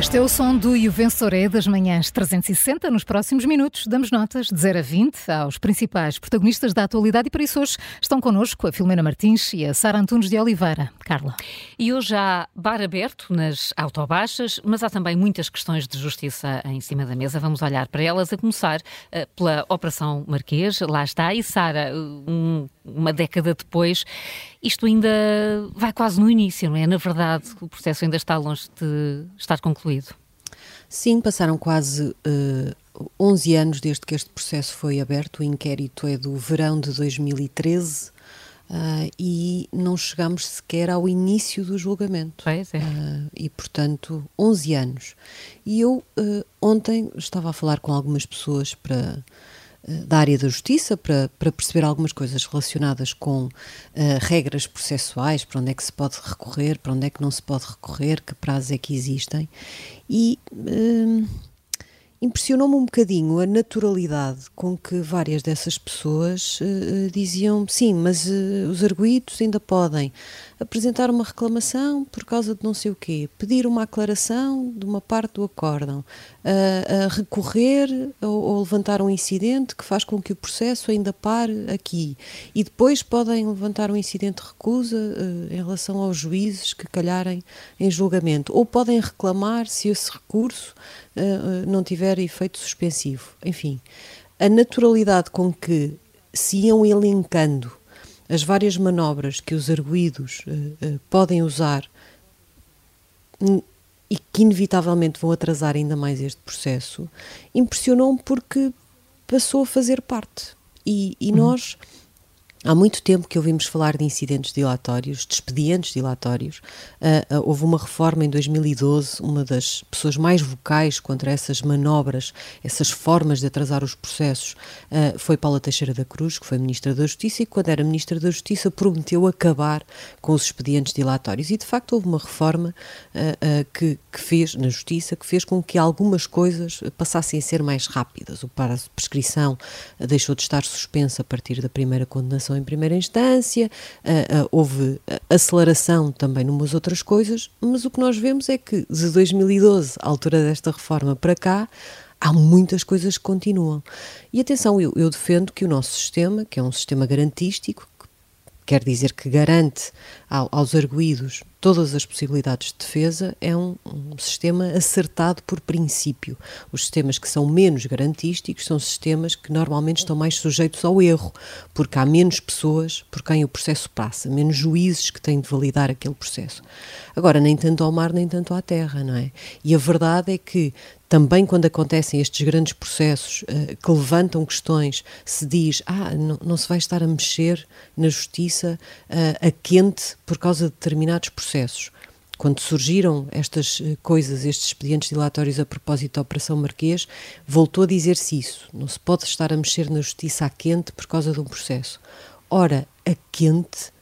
Este é o som do Juvensoré das manhãs 360. Nos próximos minutos, damos notas de 0 a 20 aos principais protagonistas da atualidade e para isso hoje estão connosco a Filomena Martins e a Sara Antunes de Oliveira. Carla. E hoje há bar aberto nas autobaixas, mas há também muitas questões de justiça em cima da mesa. Vamos olhar para elas, a começar uh, pela Operação Marquês. Lá está. E Sara, um, uma década depois, isto ainda vai quase no início, não é? Na verdade, o processo ainda está longe de estar concluído concluído? Sim, passaram quase uh, eh, 11 anos desde que este processo foi aberto. O inquérito é do verão de 2013 uh, e não chegamos sequer ao início do julgamento. Pois é. Uh, e, portanto, 11 anos. E eu ontem estava a falar com algumas pessoas para da área da justiça para, para perceber algumas coisas relacionadas com uh, regras processuais, para onde é que se pode recorrer, para onde é que não se pode recorrer, que prazos é que existem. E uh, impressionou-me um bocadinho a naturalidade com que várias dessas pessoas uh, diziam sim, mas os arguídos ainda podem apresentar uma reclamação por causa de não sei o quê, pedir uma aclaração de uma parte do acórdão, a, a recorrer ou, ou, levantar um incidente que faz com que o processo ainda pare aqui. E depois podem levantar um incidente de recusa uh, em relação aos juízes que calharem em julgamento. Ou podem reclamar se esse recurso uh, não tiver efeito suspensivo. Enfim, a naturalidade com que se iam elencando as várias manobras que os arguídos uh, uh, podem usar e que inevitavelmente vão atrasar ainda mais este processo, impressionou-me porque passou a fazer parte. E, e uhum. nós Há muito tempo que ouvimos falar de incidentes dilatórios, de expedientes dilatórios. Uh, uh, houve uma reforma em 2012, uma das pessoas mais vocais contra essas manobras, essas formas de atrasar os processos, uh, foi Paula Teixeira da Cruz, que foi Ministra da Justiça, e quando era Ministra da Justiça prometeu acabar com os expedientes dilatórios. E de facto houve uma reforma que, que, fez, na Justiça, que fez com que algumas coisas passassem a ser mais rápidas. O prazo de prescrição deixou de estar suspenso a partir da primeira condenação em primeira instância, uh, uh, houve aceleração também numas outras coisas, mas o que nós vemos é que de 2012, à altura desta reforma, para cá, há muitas coisas que continuam. E atenção, eu, eu defendo que o nosso sistema, que é um sistema garantístico, quer dizer que garante aos arguídos todas as possibilidades de defesa, é um, um, sistema acertado por princípio. Os sistemas que são menos garantísticos são sistemas que normalmente estão mais sujeitos ao erro, porque há menos pessoas por quem o processo passa, menos juízes que têm de validar aquele processo. Agora, nem tanto ao mar, nem tanto à terra, não é? E a verdade é que também quando acontecem estes grandes processos uh, que levantam questões, se diz, ah, não, não, se vai estar a mexer na justiça uh, a quente por causa de determinados processos. Quando surgiram estas uh, coisas, estes expedientes dilatórios a propósito da Operação Marquês, voltou a dizer-se isso. Não se pode estar a mexer na justiça a quente por causa de um processo. Ora, a quente,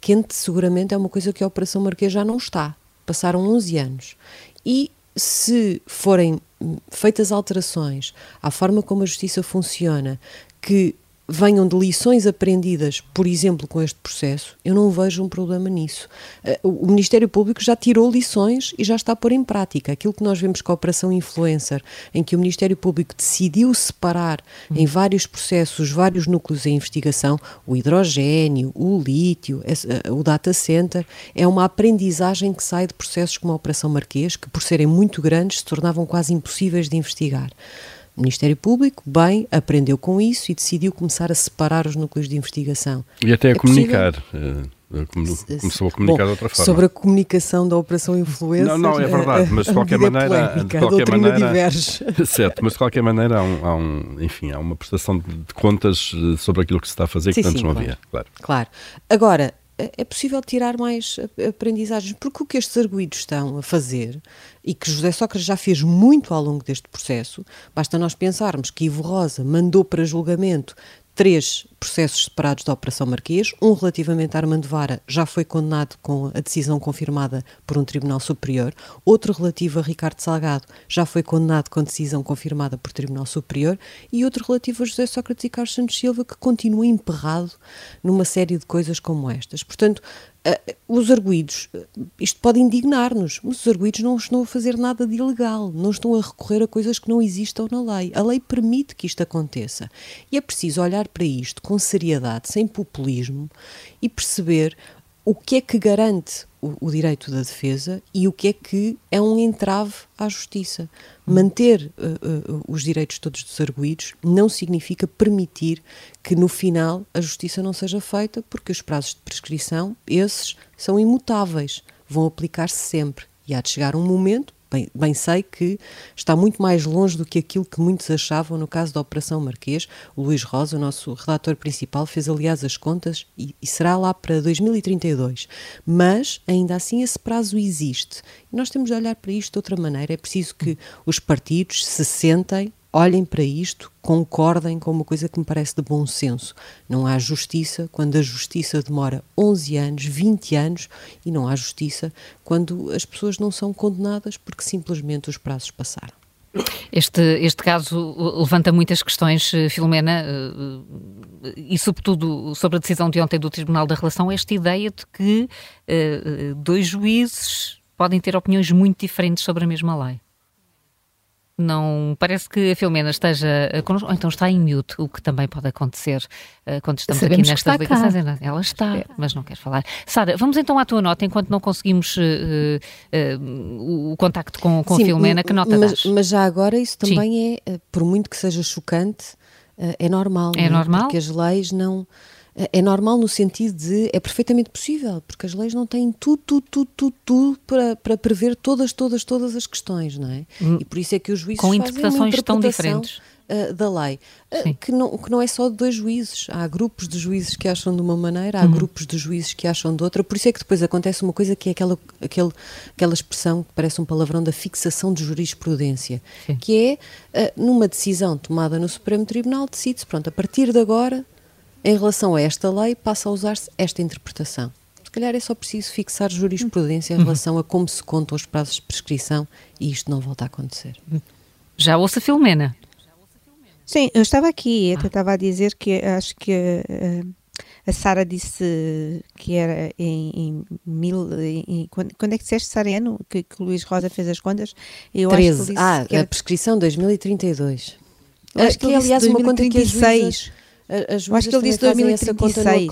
quente seguramente é uma coisa que a Operação Marquês já não está. Passaram 11 anos. E se forem feitas alterações à forma como a justiça funciona, que venham de lições aprendidas, por exemplo, com este processo, eu não vejo um problema nisso. Eh, o Ministério Público já tirou lições e já está a pôr em prática. Aquilo que nós vemos com a Operação Influencer, em que o Ministério Público decidiu separar uhum. em vários processos, vários núcleos em investigação, o hidrogênio, o lítio, eh, o data center, é uma aprendizagem que sai de processos como a Operação Marquês, que por serem muito grandes se tornavam quase impossíveis de investigar. O Ministério Público, bem, aprendeu com isso e decidiu começar a separar os núcleos de investigação. E até a é comunicar. Possível? Eh, começou a comunicar Bom, de outra forma. Sobre a comunicação da Operação Influência. Não, não, é verdade, mas de qualquer maneira. Polémica, de qualquer maneira diverge. Certo, mas de qualquer maneira há um, há um, enfim, há uma prestação de contas eh, sobre aquilo que se está a fazer sim, que antes sim, não claro, havia. Claro. claro. Agora, é, possível tirar mais aprendizagens, porque o que estes arguídos estão a fazer, e que José Sócrates já fez muito ao longo deste processo, basta nós pensarmos que Ivo Rosa mandou para julgamento três processos separados da Operação Marquês. Um relativamente a Armando Vara já foi condenado com a decisão confirmada por um Tribunal Superior. Outro relativo a Ricardo Salgado já foi condenado com decisão confirmada por Tribunal Superior. E outro relativo a José Sócrates e Carlos Santos Silva, que continua emperrado numa série de coisas como estas. Portanto, os arguídos, isto pode indignar-nos, mas os arguídos não estão a fazer nada de ilegal, não estão a recorrer a coisas que não existam na lei. A lei permite que isto aconteça. E é preciso olhar para isto com seriedade, sem populismo e perceber o que é que garante o, o, direito da defesa e o que é que é um entrave à justiça. Manter uh, uh, os direitos todos dos arguídos não significa permitir que no final a justiça não seja feita, porque os prazos de prescrição, esses, são imutáveis, vão aplicar-se sempre. E há de chegar um momento Bem, bem, sei que está muito mais longe do que aquilo que muitos achavam no caso da Operação Marquês. O Luís Rosa, o nosso redator principal, fez aliás as contas e, e será lá para 2032. Mas, ainda assim, esse prazo existe. E nós temos de olhar para isto de outra maneira. É preciso que os partidos se sentem olhem para isto, concordem com uma coisa que me parece de bom senso. Não há justiça quando a justiça demora 11 anos, 20 anos, e não há justiça quando as pessoas não são condenadas porque simplesmente os prazos passaram. Este, este caso levanta muitas questões, eh, Filomena, eh, e sobretudo sobre a decisão de ontem do Tribunal da Relação, esta ideia de que eh, dois juízes podem ter opiniões muito diferentes sobre a mesma lei. Não parece que a Filomena esteja connosco, ou então está em mute, o que também pode acontecer uh, quando estamos Sabemos aqui nestas ligações. Ela está, é. mas não quer falar. Sara, vamos então à tua nota, enquanto não conseguimos uh, uh, o contacto com, com Sim, a Filomena, que nota mas, das? Mas já agora isso também Sim. é, por muito que seja chocante, é normal. É, é normal? Porque as leis não é normal no sentido de é perfeitamente possível, porque as leis não têm tudo, tudo, tudo, tudo, tudo para, para prever todas, todas, todas as questões, não é? Hum. E por isso é que os juízes com interpretações tão diferentes uh, da lei, uh, que, não, que não é só de dois juízes. Há grupos de juízes que acham de uma maneira, há uhum. grupos de juízes que acham de outra. Por isso é que depois acontece uma coisa que é aquela, aquele, aquela expressão que parece um palavrão da fixação de jurisprudência, Sim. que é uh, numa decisão tomada no Supremo Tribunal, decide-se, pronto, a partir de agora em relação a esta lei, passa a usar-se esta interpretação. Se calhar é só preciso fixar jurisprudência em relação a como se contam os prazos de prescrição e isto não volta a acontecer. Já ouça Filomena. Sim, eu estava aqui, eu estava a dizer que acho que uh, a Sara disse que era em, em mil. Em, quando, quando, é que disseste, Sara, ano que, que Luís Rosa fez as contas? Eu 13. Acho que ah, era... a prescrição 2032. Eu acho que, que é, aliás, 2036. uma conta que as juízes, as acho que ele disse 2036.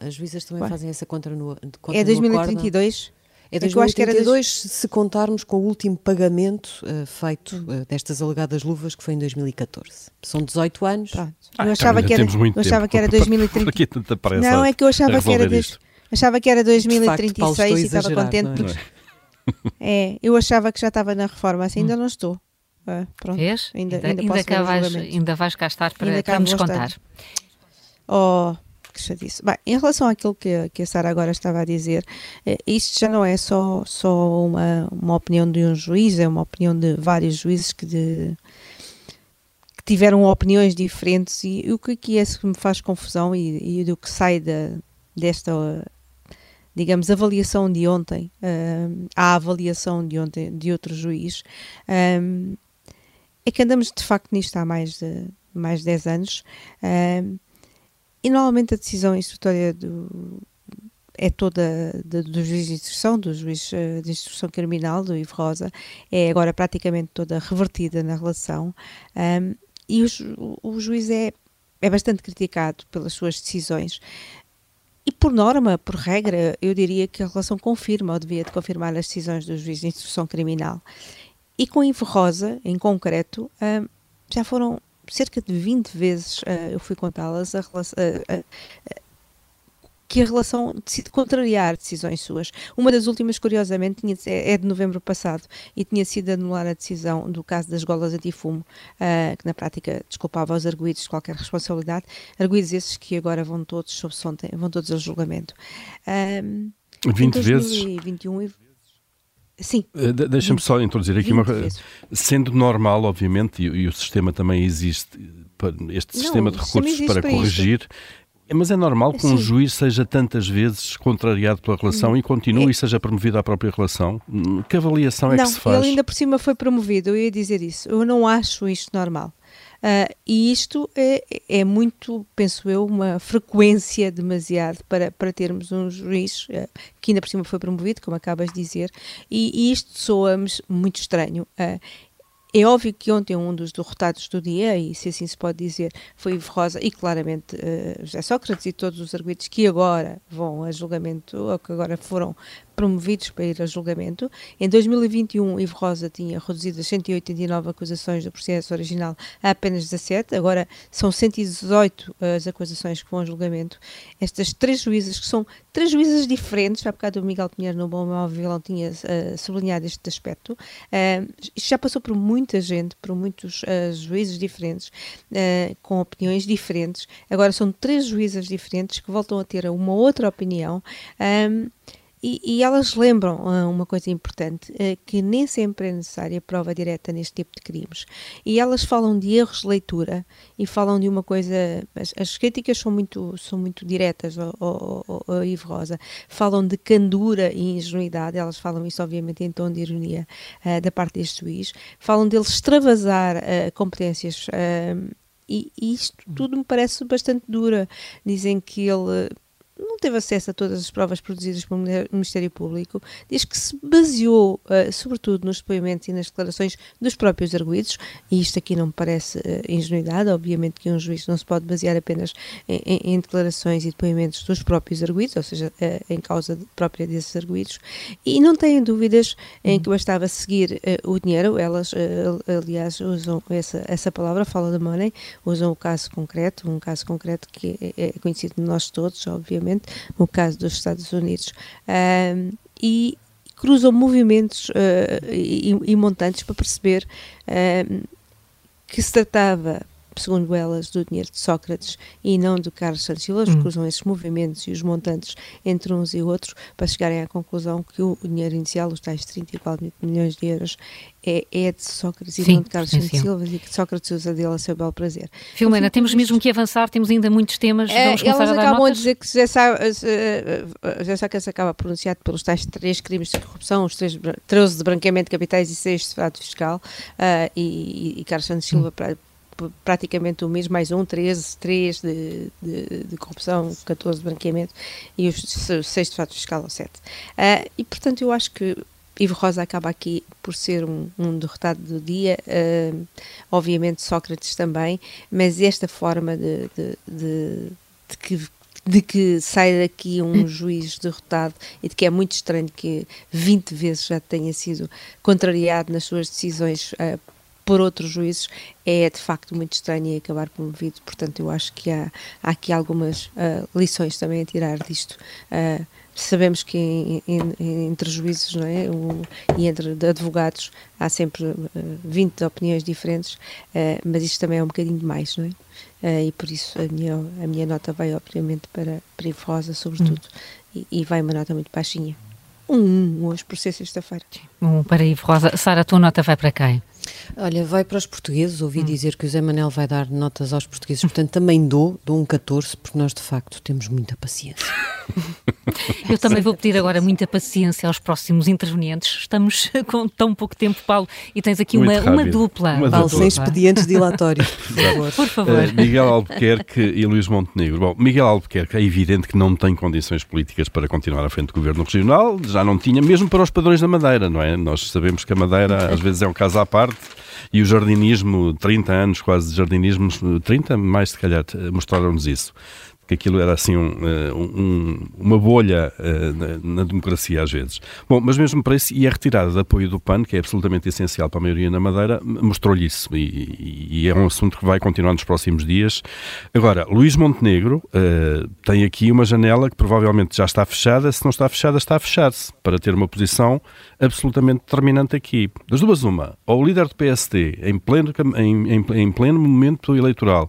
As juízas também Ué. fazem essa conta no, É 2032? É 2032 se contarmos com o último pagamento uh, feito uh, destas alegadas luvas que foi em 2014. São 18 anos. Ah, eu achava que era, eu achava que era 2030. Não, é que eu achava que era achava que era 2036 facto, e estava contente é? porque é, eu achava que já estava na reforma, assim ainda hum. não estou. Ah, pronto. Vês? Ainda, ainda, ainda, ainda, cá vais, ainda vais cá estar para, para nos contar. Oh, que chatice. Bem, em relação àquilo que, que a Sara agora estava a dizer, eh, isto já não é só, só uma, uma opinião de um juiz, é uma opinião de vários juízes que, de, que tiveram opiniões diferentes e, e o que aqui é que me faz confusão e, e do que sai da, desta digamos, avaliação de ontem, uh, a avaliação de ontem de outro juiz, um, é que andamos de facto nisto há mais de, mais de 10 anos um, e normalmente a decisão instrutória do, é toda de, do juiz de instrução, do juiz eh, de instrução criminal, do Ivo Rosa, é agora praticamente toda revertida na relação um, e o, o juiz é, é bastante criticado pelas suas decisões. E por norma, por regra, eu diria que a relação confirma ou devia de confirmar as decisões do juiz de instrução criminal. E com Ivo Rosa, em concreto, uh, já foram cerca de 20 vezes, uh, eu fui contá-las, a, uh, que a relação decide contrariar decisões suas. Uma das últimas, curiosamente, tinha, é, de novembro passado e tinha sido anular a decisão do caso das golas antifumo, uh, que na prática desculpava os arguídos de qualquer responsabilidade, arguídos esses que agora vão todos sob vão todos ao julgamento. Um, 20 vezes? 2021 Sim. Eh, de Deixa-me só introduzir aqui uma coisa. Sendo normal, obviamente, e, e, o sistema também existe, este sistema Não, de recursos para, para corrigir, isto. Mas é normal que um juiz seja tantas vezes contrariado pela relação Não. e continue é. e seja promovido à própria relação? Hum, que avaliação é Não, que se faz? Ele ainda por cima foi promovido, eu ia dizer isso. Eu não acho isto normal. Uh, e isto é, é muito, penso eu, uma frequência demasiado para, para termos um juiz uh, que ainda por cima foi promovido, como acabas de dizer, e, e isto soa-me muito estranho. Uh, é óbvio que ontem um dos derrotados do dia, e se assim se pode dizer, foi Ivo Rosa e claramente uh, José Sócrates e todos os arguidos que agora vão a julgamento, ou que agora foram promovidos para ir a julgamento. Em 2021, Ivo Rosa tinha reduzido as 189 acusações do processo original a apenas 17, agora são 118 as acusações que vão a julgamento. Estas três juízes, que são três juízes diferentes, há bocado o Miguel Pinheiro no Bom Mal Vilão tinha uh, sublinhado este aspecto, uh, isto já passou por muita gente, por muitos uh, juízes diferentes, com opiniões diferentes, agora são três juízes diferentes que voltam a ter uma outra opinião. E, e, elas lembram uh, uma coisa importante, uh, que nem sempre é necessária prova direta neste tipo de crimes. E elas falam de erros de leitura e falam de uma coisa. As, as críticas são muito, são muito diretas ao, ao, ao, Ivo Rosa. Falam de candura e ingenuidade, elas falam isso, obviamente, em tom de ironia uh, da parte deste juiz. Falam dele extravasar competências. E, e isto tudo me parece bastante dura. Dizem que ele teve acesso a todas as provas produzidas pelo Ministério Público, diz que se baseou, uh, sobretudo, nos depoimentos e nas declarações dos próprios arguídos, e isto aqui não me parece uh, ingenuidade, obviamente que um juiz não se pode basear apenas em, em, em declarações e depoimentos dos próprios arguídos, ou seja, uh, em causa de, própria desses arguídos, e não têm dúvidas em que bastava seguir o dinheiro, elas, aliás, usam essa, essa palavra, fala da money, usam o caso concreto, um caso concreto que é, é conhecido de nós todos, obviamente, no caso dos Estados Unidos, uh, e cruzam movimentos uh, e, e, montantes para perceber que se tratava segundo elas, do dinheiro de Sócrates e não do Carlos Santos Silva, hum. cruzam esses movimentos e os montantes entre uns e outros para chegarem à conclusão que o dinheiro inicial, os tais 34 milhões de euros, é, é de Sócrates e não de Carlos Santos Silva e que Sócrates usa dele a seu belo prazer. Filomena, temos mesmo que avançar, temos ainda muitos temas, é, vamos começar elas a dar acabam notas? a dizer que José, Sá, José Sócrates acaba pronunciado pelos tais três crimes de corrupção, os três, 13 de branqueamento de capitais e 6 de fraude fiscal, uh, e, e, Carlos Santos Silva hum praticamente o mesmo, mais um, 13, 3 de, de, de corrupção, 14 de branqueamento e os 6 de fato fiscal ou 7. Uh, ah, e portanto eu acho que Ivo Rosa acaba aqui por ser um, um derrotado do dia, uh, obviamente Sócrates também, mas esta forma de, de, de, de que de que sai daqui um juiz derrotado e de que é muito estranho que 20 vezes já tenha sido contrariado nas suas decisões uh, por outros juízes é de facto muito estranho e acabar promovido. Portanto, eu acho que há, há aqui algumas uh, lições também a tirar disto. Uh, sabemos que em, em, entre juízes não é? O, e entre advogados há sempre uh, ah, 20 opiniões diferentes, mas isto também é um bocadinho demais, não é? e por isso a minha, a minha nota vai, obviamente, para, para Rosa, sobretudo, hum. e, e vai uma nota muito baixinha. Um, hoje, por ser sexta-feira. Um para Ivo Rosa. Sara, a tua nota vai para quem? Olha, vai para os portugueses. Ouvi hum. dizer que o Zé Manel vai dar notas aos portugueses, portanto também dou, dou um 14, porque nós de facto temos muita paciência. Eu também vou pedir agora muita paciência aos próximos intervenientes. Estamos com tão pouco tempo, Paulo, e tens aqui uma, uma, dupla. Uma Paulo, sem expedientes dilatórios, por favor. por favor. Uh, Miguel Albuquerque e Luís Montenegro. Bom, Miguel Albuquerque é evidente que não tem condições políticas para continuar à frente do governo regional, já não tinha, mesmo para os padrões da Madeira, não é? Nós sabemos que a Madeira às vezes é um caso à parte e o jardinismo, 30 anos quase de jardinismo, 30 mais se calhar, mostraram-nos isso que aquilo era assim um, eh, um, uma bolha uh, na, na, democracia às vezes. Bom, mas mesmo para isso, e a retirada de apoio do PAN, que é absolutamente essencial para a maioria na Madeira, mostrou-lhe isso, e, e, é um assunto que vai continuar nos próximos dias. Agora, Luís Montenegro uh, tem aqui uma janela que provavelmente já está fechada, se não está fechada, está a fechar-se, para ter uma posição absolutamente determinante aqui. Das duas, uma, ou o líder do PSD, em pleno, em, em, em pleno momento eleitoral,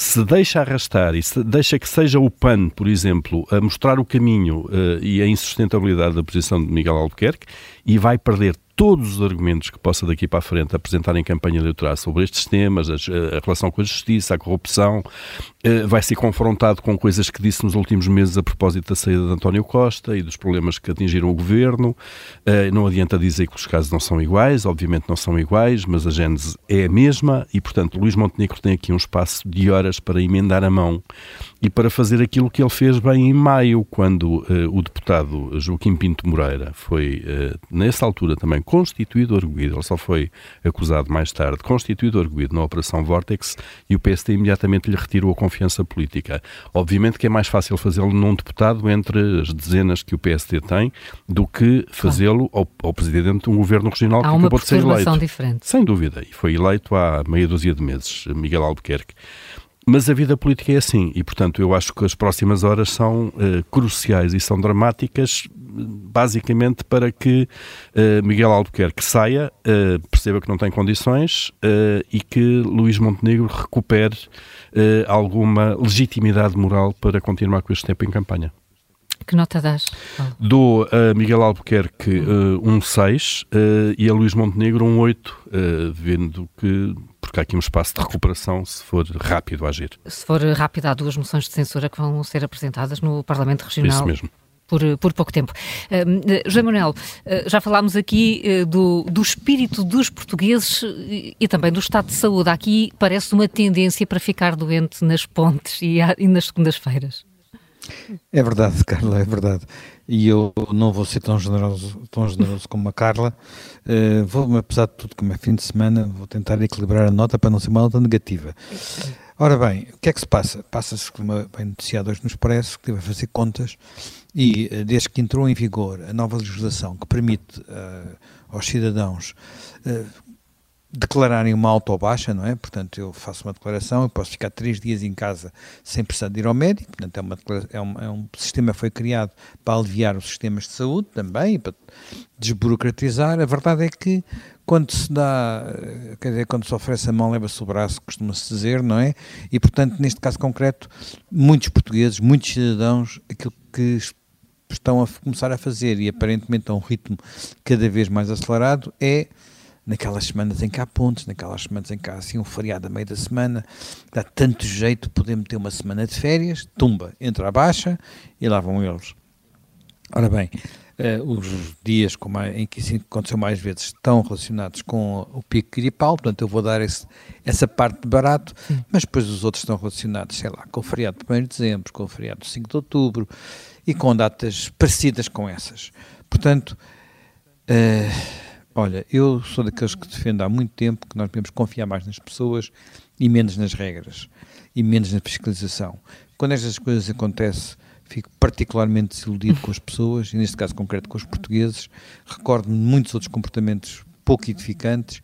se deixa arrastar e se deixa que seja o PAN, por exemplo, a mostrar o caminho uh, e a insustentabilidade da posição de Miguel Albuquerque e vai perder todos os argumentos que possa daqui para a frente apresentar em campanha eleitoral sobre estes temas, a, a relação com a justiça, a corrupção, uh, vai ser confrontado com coisas que disse nos últimos meses a propósito da saída de António Costa e dos problemas que atingiram o governo. Uh, não adianta dizer que os casos não são iguais, obviamente não são iguais, mas a gênese é a mesma e, portanto, Luís Montenegro tem aqui um espaço de horas para emendar a mão e para fazer aquilo que ele fez bem em maio, quando uh, o deputado Joaquim Pinto Moreira foi, uh, nessa altura também, constituído arguído, ele só foi acusado mais tarde, constituído arguído na Operação Vortex e o PSD imediatamente lhe retirou a confiança política. Obviamente que é mais fácil fazê-lo num deputado entre as dezenas que o PSD tem do que fazê-lo ao, ao, presidente de um governo regional há que acabou de ser eleito. Diferente. Sem dúvida, e foi eleito há meia dúzia de meses, Miguel Albuquerque. Mas a vida política é assim e, portanto, eu acho que as próximas horas são uh, cruciais e são dramáticas, basicamente para que uh, Miguel Albuquerque saia, uh, perceba que não tem condições e que Luís Montenegro recupere alguma legitimidade moral para continuar com este tempo em campanha. Que nota dás? Dou a Miguel Albuquerque uh, um 6 uh, e a Luís Montenegro um 8, uh, vendo que porque há aqui um espaço de recuperação se for rápido a agir. Se for rápido, há duas moções de censura que vão ser apresentadas no Parlamento Regional. Isso mesmo. Por, por, pouco tempo. Uh, José Manuel, uh, já falámos aqui uh, do, do espírito dos portugueses e, e, também do estado de saúde. Aqui parece uma tendência para ficar doente nas pontes e, e nas segundas-feiras. É verdade, Carla, é verdade. E eu não vou ser tão generoso, tão generoso como a Carla. Uh, vou, apesar de tudo, como é fim de semana, vou tentar equilibrar a nota para não ser uma nota negativa. Ora bem, o que é que se passa? Passa-se, como bem noticiado hoje no Expresso, que vai fazer contas e, eh, desde que entrou em vigor a nova legislação que permite uh, aos cidadãos uh, declararem uma autobaixa, não é? Portanto, eu faço uma declaração, eu posso ficar três dias em casa sem precisar de ir ao médico, portanto, é, uma, é, um, é um sistema que foi criado para aliviar os sistemas de saúde também, para desburocratizar. A verdade é que quando se dá, quer dizer, quando se oferece a mão, leva-se o braço, costuma-se dizer, não é? E, portanto, neste caso concreto, muitos portugueses, muitos cidadãos, aquilo que estão a começar a fazer, e aparentemente a um ritmo cada vez mais acelerado, é naquelas semanas em que há pontos, naquelas semanas em que há assim um feriado a meio da semana, dá tanto jeito de poder meter uma semana de férias, tumba, entra a baixa e lá vão eles. Ora bem, uh, os dias em que isso aconteceu mais vezes estão relacionados com o pico gripal, portanto eu vou dar esse, essa parte de barato, Sim. mas depois os outros estão relacionados, sei lá, com o feriado de 1 de dezembro, com o feriado de 5 de outubro e com datas parecidas com essas. Portanto, uh, Olha, eu sou daqueles que defendo há muito tempo que nós devemos confiar mais nas pessoas e menos nas regras e menos na fiscalização. Quando estas coisas acontecem, fico particularmente desiludido com as pessoas e, neste caso concreto, com os portugueses. Recordo-me muitos outros comportamentos pouco edificantes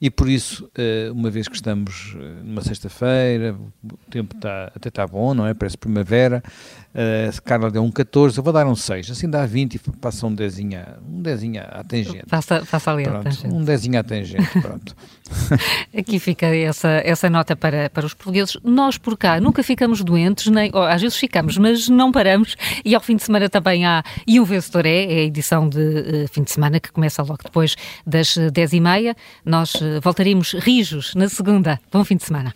e por isso, eh, uma vez que estamos eh, numa sexta-feira, o tempo está, até está bom, não é? Parece primavera. Uh, Carla deu um 14, eu vou dar um 6, assim dá 20 e passa um dezinha, um dezinha à tangente. Faça, faça ali pronto, a tangente. Um dezinha à tangente, pronto. Aqui fica essa, essa nota para, para os portugueses. Nós por cá nunca ficamos doentes, nem, oh, às vezes ficamos, mas não paramos. E ao fim de semana também há, e o vencedor é, é a edição de uh, fim de semana que começa logo depois das 10h30. Nós voltaremos rijos na segunda. Bom fim de semana.